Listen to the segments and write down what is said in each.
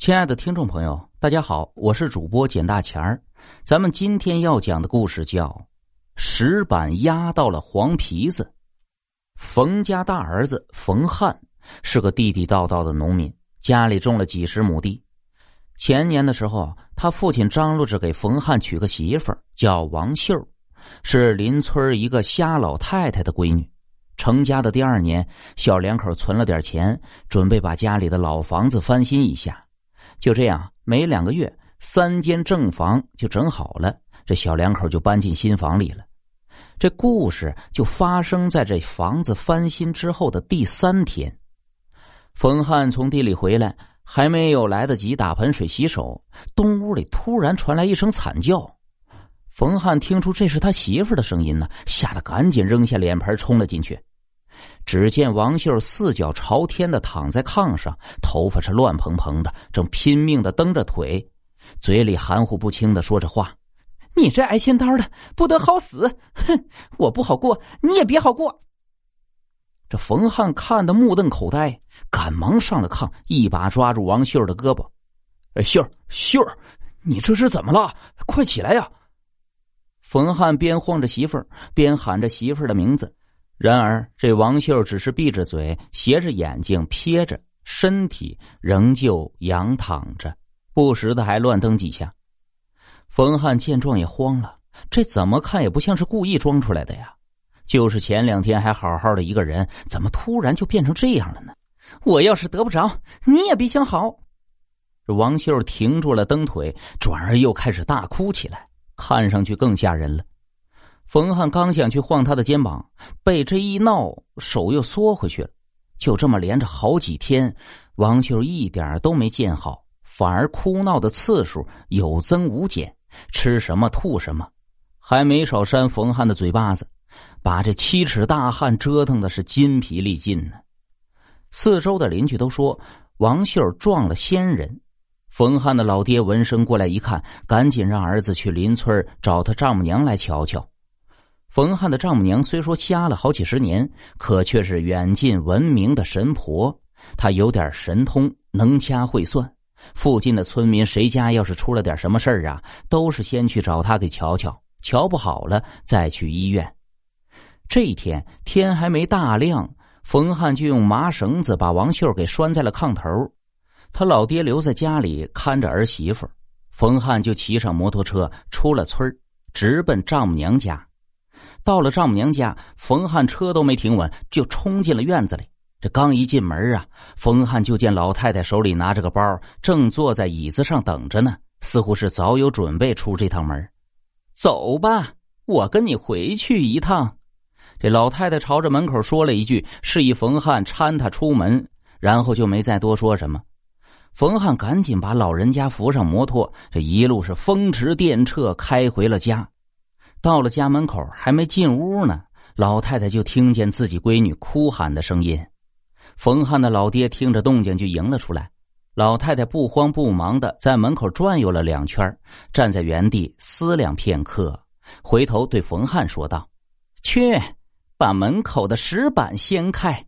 亲爱的听众朋友，大家好，我是主播简大钱儿。咱们今天要讲的故事叫《石板压到了黄皮子》。冯家大儿子冯汉是个地地道道的农民，家里种了几十亩地。前年的时候，他父亲张罗着给冯汉娶个媳妇儿，叫王秀，是邻村一个瞎老太太的闺女。成家的第二年，小两口存了点钱，准备把家里的老房子翻新一下。就这样，没两个月，三间正房就整好了。这小两口就搬进新房里了。这故事就发生在这房子翻新之后的第三天。冯汉从地里回来，还没有来得及打盆水洗手，东屋里突然传来一声惨叫。冯汉听出这是他媳妇的声音呢，吓得赶紧扔下脸盆冲了进去。只见王秀四脚朝天的躺在炕上，头发是乱蓬蓬的，正拼命的蹬着腿，嘴里含糊不清的说着话：“你这挨千刀的，不得好死！哼，我不好过，你也别好过。”这冯汉看得目瞪口呆，赶忙上了炕，一把抓住王秀的胳膊：“哎，秀秀你这是怎么了？快起来呀！”冯汉边晃着媳妇儿，边喊着媳妇儿的名字。然而，这王秀只是闭着嘴，斜着眼睛瞥着，身体仍旧仰躺着，不时的还乱蹬几下。冯汉见状也慌了，这怎么看也不像是故意装出来的呀！就是前两天还好好的一个人，怎么突然就变成这样了呢？我要是得不着，你也别想好。这王秀停住了蹬腿，转而又开始大哭起来，看上去更吓人了。冯汉刚想去晃他的肩膀，被这一闹，手又缩回去了。就这么连着好几天，王秀一点都没见好，反而哭闹的次数有增无减，吃什么吐什么，还没少扇冯汉的嘴巴子，把这七尺大汉折腾的是筋疲力尽呢。四周的邻居都说王秀撞了仙人。冯汉的老爹闻声过来一看，赶紧让儿子去邻村找他丈母娘来瞧瞧。冯汉的丈母娘虽说瞎了好几十年，可却是远近闻名的神婆。她有点神通，能掐会算。附近的村民谁家要是出了点什么事儿啊，都是先去找她给瞧瞧，瞧不好了再去医院。这一天天还没大亮，冯汉就用麻绳子把王秀给拴在了炕头，他老爹留在家里看着儿媳妇，冯汉就骑上摩托车出了村直奔丈母娘家。到了丈母娘家，冯汉车都没停稳，就冲进了院子里。这刚一进门啊，冯汉就见老太太手里拿着个包，正坐在椅子上等着呢，似乎是早有准备出这趟门。走吧，我跟你回去一趟。这老太太朝着门口说了一句，示意冯汉搀她出门，然后就没再多说什么。冯汉赶紧把老人家扶上摩托，这一路是风驰电掣开回了家。到了家门口，还没进屋呢，老太太就听见自己闺女哭喊的声音。冯汉的老爹听着动静就迎了出来。老太太不慌不忙的在门口转悠了两圈，站在原地思量片刻，回头对冯汉说道：“去，把门口的石板掀开，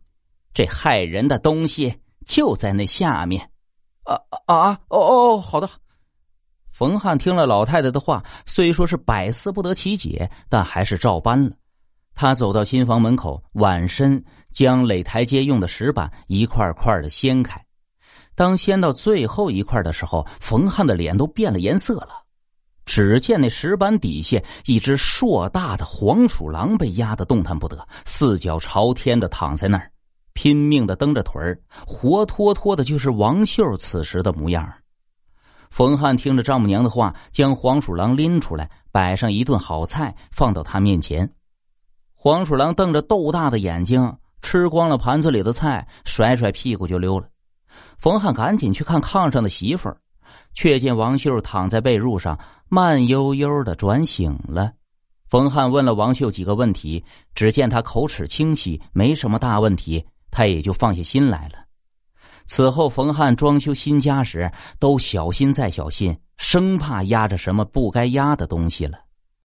这害人的东西就在那下面。”啊啊啊！哦哦，好的。冯汉听了老太太的话，虽说是百思不得其解，但还是照搬了。他走到新房门口，挽身将垒台阶用的石板一块块的掀开。当掀到最后一块的时候，冯汉的脸都变了颜色了。只见那石板底下，一只硕大的黄鼠狼被压得动弹不得，四脚朝天的躺在那儿，拼命的蹬着腿儿，活脱脱的就是王秀此时的模样。冯汉听着丈母娘的话，将黄鼠狼拎出来，摆上一顿好菜，放到他面前。黄鼠狼瞪着豆大的眼睛，吃光了盘子里的菜，甩甩屁股就溜了。冯汉赶紧去看炕上的媳妇儿，却见王秀躺在被褥上，慢悠悠的转醒了。冯汉问了王秀几个问题，只见他口齿清晰，没什么大问题，他也就放下心来了。此后，冯汉装修新家时都小心再小心，生怕压着什么不该压的东西了。